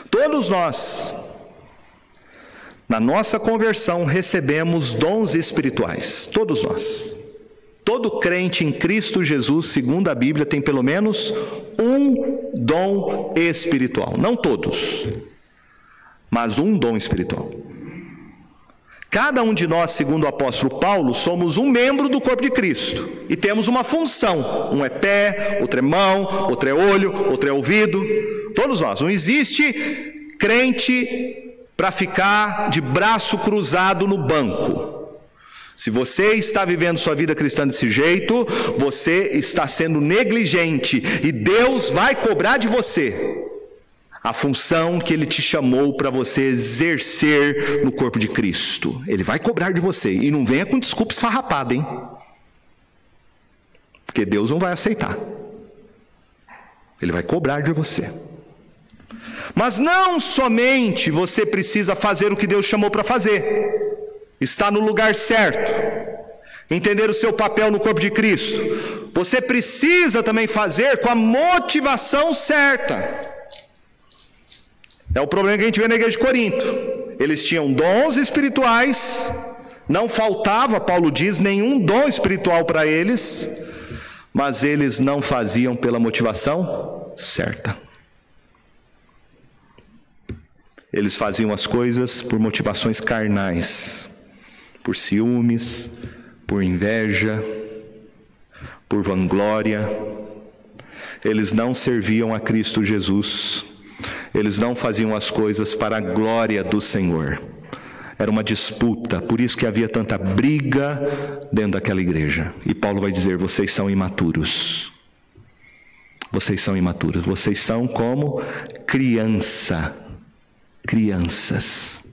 Todos nós, na nossa conversão, recebemos dons espirituais, todos nós. Todo crente em Cristo Jesus, segundo a Bíblia, tem pelo menos um dom espiritual. Não todos, mas um dom espiritual. Cada um de nós, segundo o apóstolo Paulo, somos um membro do corpo de Cristo e temos uma função. Um é pé, outro é mão, outro é olho, outro é ouvido. Todos nós. Não existe crente para ficar de braço cruzado no banco. Se você está vivendo sua vida cristã desse jeito, você está sendo negligente e Deus vai cobrar de você a função que Ele te chamou para você exercer no corpo de Cristo. Ele vai cobrar de você e não venha com desculpa esfarrapada, hein? Porque Deus não vai aceitar. Ele vai cobrar de você. Mas não somente você precisa fazer o que Deus chamou para fazer está no lugar certo, entender o seu papel no corpo de Cristo, você precisa também fazer com a motivação certa. É o problema que a gente vê na igreja de Corinto. Eles tinham dons espirituais, não faltava, Paulo diz, nenhum dom espiritual para eles, mas eles não faziam pela motivação certa. Eles faziam as coisas por motivações carnais por ciúmes, por inveja, por vanglória. Eles não serviam a Cristo Jesus. Eles não faziam as coisas para a glória do Senhor. Era uma disputa, por isso que havia tanta briga dentro daquela igreja. E Paulo vai dizer: vocês são imaturos. Vocês são imaturos, vocês são como criança, crianças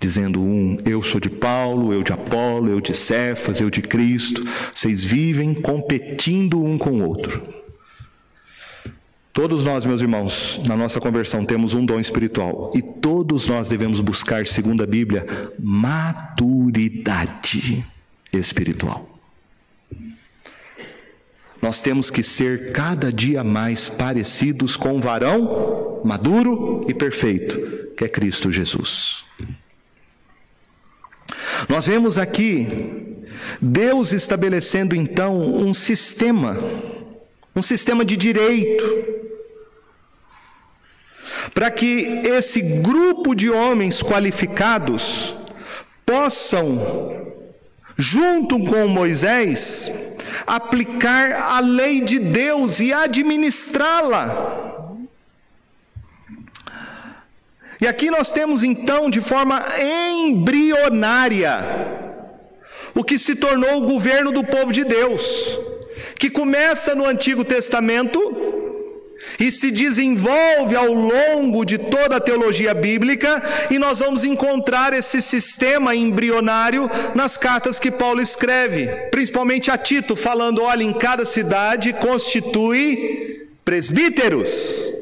dizendo um, eu sou de Paulo, eu de Apolo, eu de Cefas, eu de Cristo. Vocês vivem competindo um com o outro. Todos nós, meus irmãos, na nossa conversão temos um dom espiritual e todos nós devemos buscar, segundo a Bíblia, maturidade espiritual. Nós temos que ser cada dia mais parecidos com o varão maduro e perfeito, que é Cristo Jesus. Nós vemos aqui Deus estabelecendo então um sistema, um sistema de direito, para que esse grupo de homens qualificados possam, junto com Moisés, aplicar a lei de Deus e administrá-la. E aqui nós temos então, de forma embrionária, o que se tornou o governo do povo de Deus, que começa no Antigo Testamento e se desenvolve ao longo de toda a teologia bíblica, e nós vamos encontrar esse sistema embrionário nas cartas que Paulo escreve, principalmente a Tito, falando: olha, em cada cidade constitui presbíteros.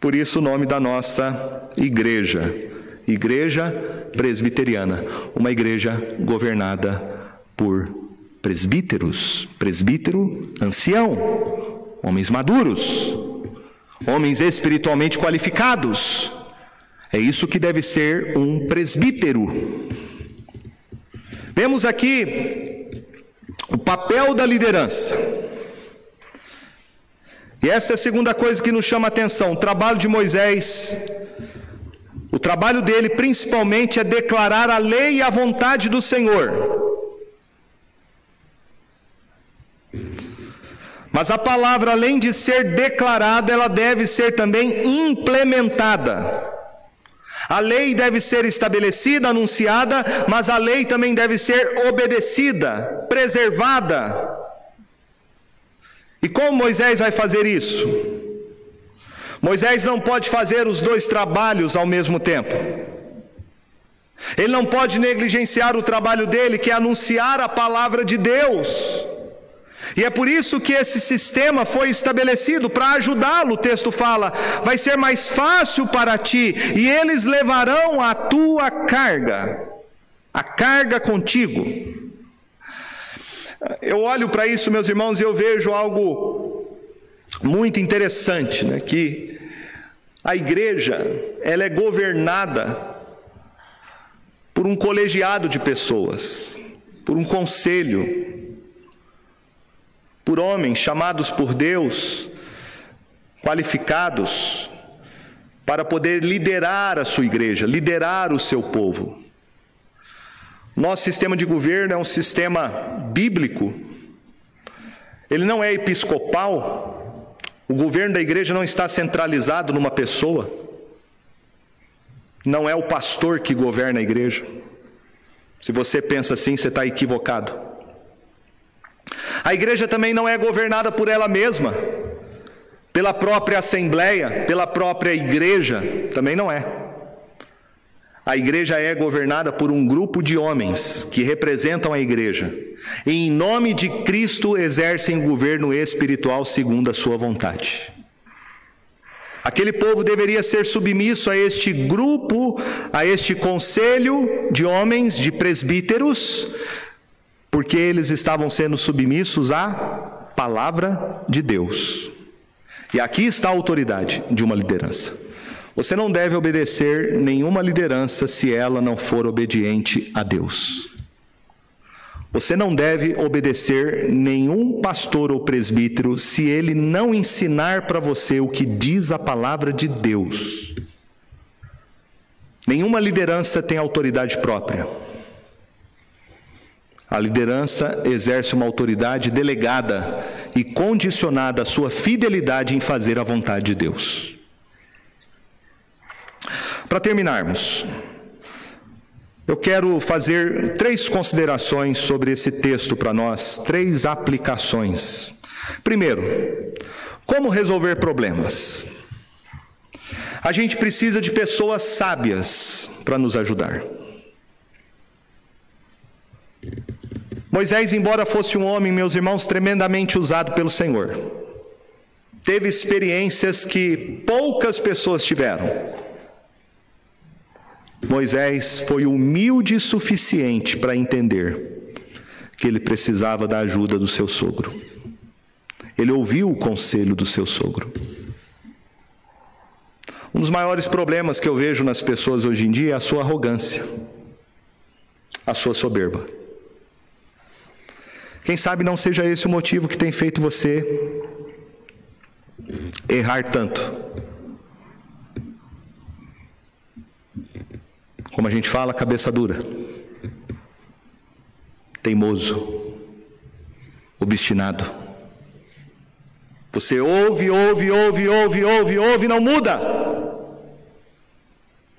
Por isso o nome da nossa igreja, Igreja Presbiteriana, uma igreja governada por presbíteros, presbítero, ancião, homens maduros, homens espiritualmente qualificados. É isso que deve ser um presbítero. Vemos aqui o papel da liderança. E essa é a segunda coisa que nos chama a atenção: o trabalho de Moisés. O trabalho dele principalmente é declarar a lei e a vontade do Senhor. Mas a palavra, além de ser declarada, ela deve ser também implementada. A lei deve ser estabelecida, anunciada, mas a lei também deve ser obedecida, preservada. E como Moisés vai fazer isso? Moisés não pode fazer os dois trabalhos ao mesmo tempo. Ele não pode negligenciar o trabalho dele, que é anunciar a palavra de Deus. E é por isso que esse sistema foi estabelecido para ajudá-lo. O texto fala: vai ser mais fácil para ti, e eles levarão a tua carga, a carga contigo. Eu olho para isso, meus irmãos, e eu vejo algo muito interessante, né? Que a igreja ela é governada por um colegiado de pessoas, por um conselho, por homens chamados por Deus, qualificados, para poder liderar a sua igreja, liderar o seu povo. Nosso sistema de governo é um sistema bíblico, ele não é episcopal, o governo da igreja não está centralizado numa pessoa, não é o pastor que governa a igreja. Se você pensa assim, você está equivocado. A igreja também não é governada por ela mesma, pela própria assembleia, pela própria igreja, também não é. A igreja é governada por um grupo de homens que representam a igreja e, em nome de Cristo, exercem o governo espiritual segundo a sua vontade. Aquele povo deveria ser submisso a este grupo, a este conselho de homens, de presbíteros, porque eles estavam sendo submissos à palavra de Deus. E aqui está a autoridade de uma liderança. Você não deve obedecer nenhuma liderança se ela não for obediente a Deus. Você não deve obedecer nenhum pastor ou presbítero se ele não ensinar para você o que diz a palavra de Deus. Nenhuma liderança tem autoridade própria. A liderança exerce uma autoridade delegada e condicionada à sua fidelidade em fazer a vontade de Deus. Para terminarmos, eu quero fazer três considerações sobre esse texto para nós, três aplicações. Primeiro, como resolver problemas? A gente precisa de pessoas sábias para nos ajudar. Moisés, embora fosse um homem, meus irmãos, tremendamente usado pelo Senhor, teve experiências que poucas pessoas tiveram. Moisés foi humilde o suficiente para entender que ele precisava da ajuda do seu sogro. Ele ouviu o conselho do seu sogro. Um dos maiores problemas que eu vejo nas pessoas hoje em dia é a sua arrogância, a sua soberba. Quem sabe não seja esse o motivo que tem feito você errar tanto. Como a gente fala, cabeça dura, teimoso, obstinado. Você ouve, ouve, ouve, ouve, ouve, ouve, não muda.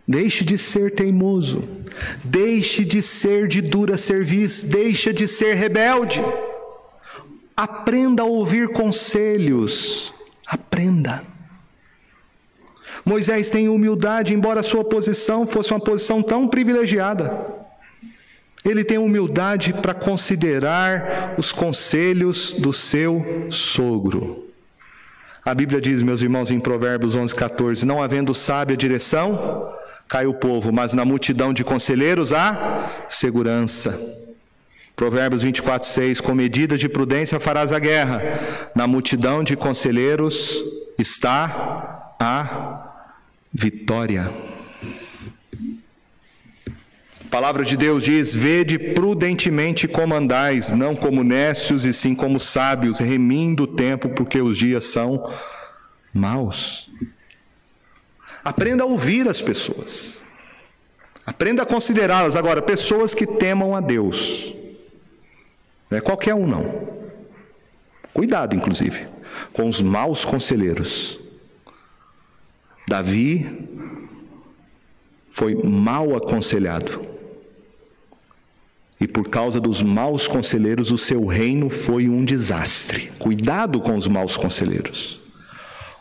Deixe de ser teimoso. Deixe de ser de dura serviço, deixe de ser rebelde. Aprenda a ouvir conselhos. Aprenda. Moisés tem humildade, embora sua posição fosse uma posição tão privilegiada. Ele tem humildade para considerar os conselhos do seu sogro. A Bíblia diz, meus irmãos, em Provérbios 11, 14: Não havendo sábia direção, cai o povo, mas na multidão de conselheiros há segurança. Provérbios 24, 6: Com medida de prudência farás a guerra, na multidão de conselheiros está a vitória. A palavra de Deus diz: Vede prudentemente como andais, não como nécios, e sim como sábios, remindo o tempo, porque os dias são maus. Aprenda a ouvir as pessoas. Aprenda a considerá-las. Agora, pessoas que temam a Deus. Não é qualquer um, não. Cuidado, inclusive, com os maus conselheiros. Davi foi mal aconselhado. E por causa dos maus conselheiros, o seu reino foi um desastre. Cuidado com os maus conselheiros.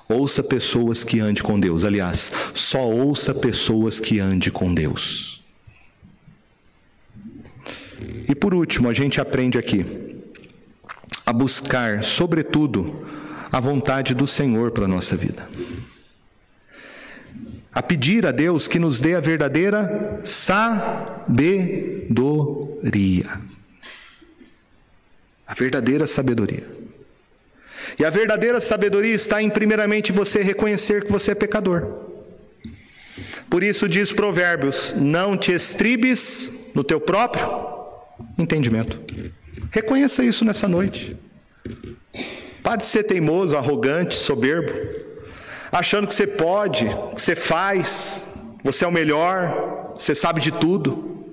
Ouça pessoas que andem com Deus. Aliás, só ouça pessoas que andem com Deus. E por último, a gente aprende aqui a buscar, sobretudo, a vontade do Senhor para a nossa vida a pedir a Deus que nos dê a verdadeira sabedoria. A verdadeira sabedoria. E a verdadeira sabedoria está em, primeiramente, você reconhecer que você é pecador. Por isso diz Provérbios: não te estribes no teu próprio entendimento. Reconheça isso nessa noite. Pare de ser teimoso, arrogante, soberbo achando que você pode, que você faz, você é o melhor, você sabe de tudo.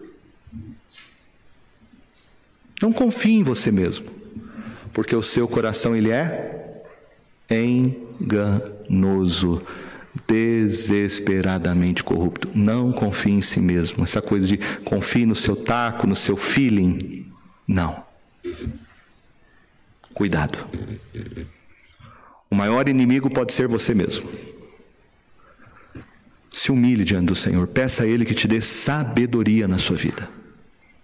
Não confie em você mesmo, porque o seu coração ele é enganoso, desesperadamente corrupto. Não confie em si mesmo. Essa coisa de confie no seu taco, no seu feeling, não. Cuidado. O maior inimigo pode ser você mesmo. Se humilhe diante do Senhor, peça a Ele que te dê sabedoria na sua vida.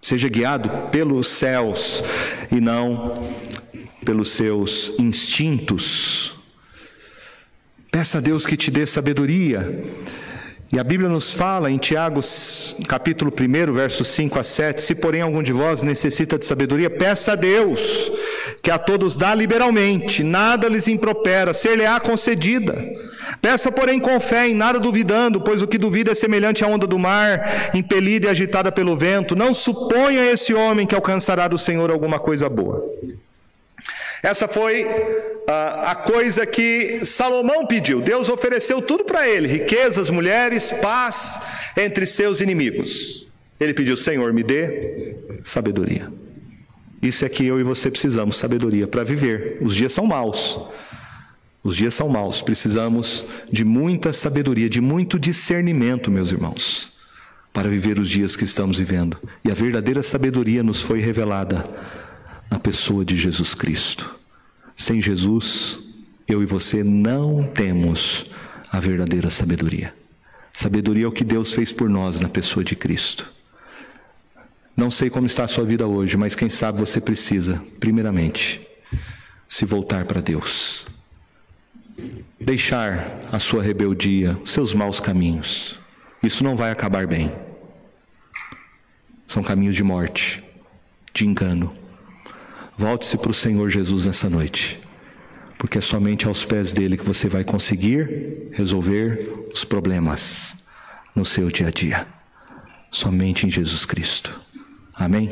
Seja guiado pelos céus e não pelos seus instintos. Peça a Deus que te dê sabedoria. E a Bíblia nos fala em Tiago, capítulo 1, versos 5 a 7: Se porém algum de vós necessita de sabedoria, peça a Deus, que a todos dá liberalmente, nada lhes impropera, ser-lhe-á concedida. Peça, porém, com fé, em nada duvidando, pois o que duvida é semelhante à onda do mar, impelida e agitada pelo vento. Não suponha esse homem que alcançará do Senhor alguma coisa boa. Essa foi uh, a coisa que Salomão pediu. Deus ofereceu tudo para ele: riquezas, mulheres, paz entre seus inimigos. Ele pediu: Senhor, me dê sabedoria. Isso é que eu e você precisamos, sabedoria para viver. Os dias são maus. Os dias são maus. Precisamos de muita sabedoria, de muito discernimento, meus irmãos, para viver os dias que estamos vivendo. E a verdadeira sabedoria nos foi revelada na pessoa de Jesus Cristo. Sem Jesus, eu e você não temos a verdadeira sabedoria. Sabedoria é o que Deus fez por nós na pessoa de Cristo. Não sei como está a sua vida hoje, mas quem sabe você precisa, primeiramente, se voltar para Deus. Deixar a sua rebeldia, os seus maus caminhos. Isso não vai acabar bem. São caminhos de morte, de engano. Volte-se para o Senhor Jesus nessa noite, porque é somente aos pés dele que você vai conseguir resolver os problemas no seu dia a dia. Somente em Jesus Cristo. Amém?